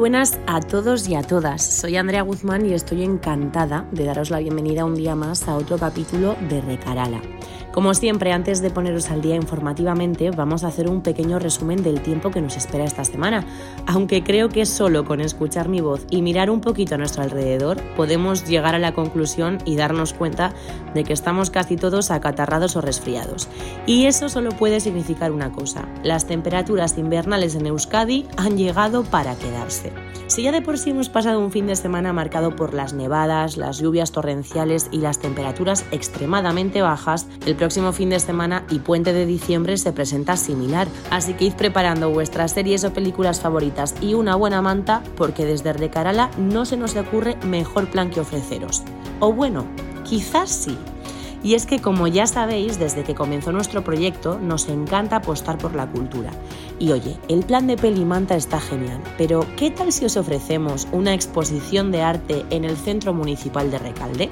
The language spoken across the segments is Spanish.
buenas a todos y a todas. Soy Andrea Guzmán y estoy encantada de daros la bienvenida un día más a otro capítulo de Recarala. Como siempre, antes de poneros al día informativamente, vamos a hacer un pequeño resumen del tiempo que nos espera esta semana, aunque creo que solo con escuchar mi voz y mirar un poquito a nuestro alrededor podemos llegar a la conclusión y darnos cuenta de que estamos casi todos acatarrados o resfriados. Y eso solo puede significar una cosa, las temperaturas invernales en Euskadi han llegado para quedarse. Si ya de por sí hemos pasado un fin de semana marcado por las nevadas, las lluvias torrenciales y las temperaturas extremadamente bajas, el próximo fin de semana y puente de diciembre se presenta similar, así que id preparando vuestras series o películas favoritas y una buena manta porque desde Recarala no se nos ocurre mejor plan que ofreceros. O bueno, quizás sí. Y es que, como ya sabéis, desde que comenzó nuestro proyecto, nos encanta apostar por la cultura. Y oye, el plan de Pelimanta está genial, pero ¿qué tal si os ofrecemos una exposición de arte en el Centro Municipal de Recalde?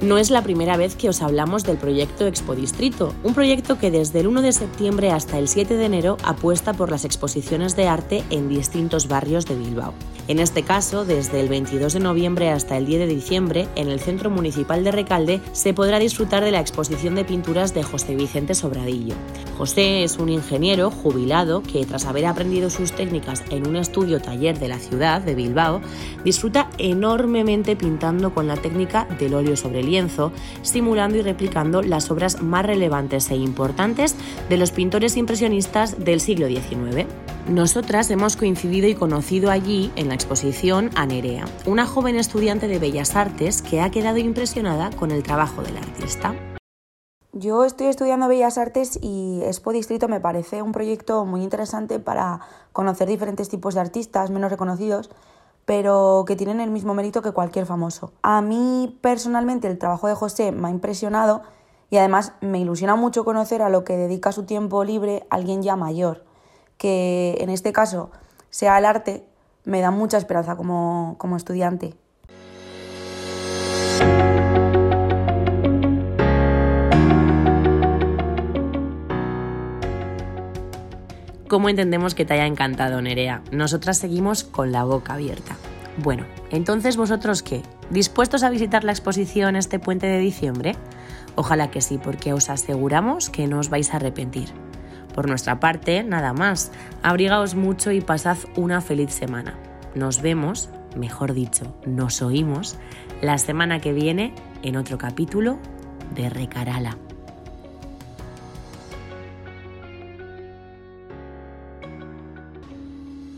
No es la primera vez que os hablamos del proyecto Expo Distrito, un proyecto que desde el 1 de septiembre hasta el 7 de enero apuesta por las exposiciones de arte en distintos barrios de Bilbao. En este caso, desde el 22 de noviembre hasta el 10 de diciembre, en el Centro Municipal de Recalde se podrá disfrutar de la exposición de pinturas de José Vicente Sobradillo. José es un ingeniero jubilado que, tras haber aprendido sus técnicas en un estudio taller de la ciudad de Bilbao, disfruta enormemente pintando con la técnica del óleo sobre lienzo, simulando y replicando las obras más relevantes e importantes de los pintores impresionistas del siglo XIX. Nosotras hemos coincidido y conocido allí, en la exposición, a Nerea, una joven estudiante de Bellas Artes que ha quedado impresionada con el trabajo del artista. Yo estoy estudiando Bellas Artes y Expo Distrito me parece un proyecto muy interesante para conocer diferentes tipos de artistas menos reconocidos, pero que tienen el mismo mérito que cualquier famoso. A mí personalmente el trabajo de José me ha impresionado y además me ilusiona mucho conocer a lo que dedica su tiempo libre alguien ya mayor que en este caso sea el arte, me da mucha esperanza como, como estudiante. ¿Cómo entendemos que te haya encantado, Nerea? Nosotras seguimos con la boca abierta. Bueno, entonces vosotros qué? ¿Dispuestos a visitar la exposición este puente de diciembre? Ojalá que sí, porque os aseguramos que no os vais a arrepentir. Por nuestra parte, nada más. Abrigaos mucho y pasad una feliz semana. Nos vemos, mejor dicho, nos oímos la semana que viene en otro capítulo de Recarala.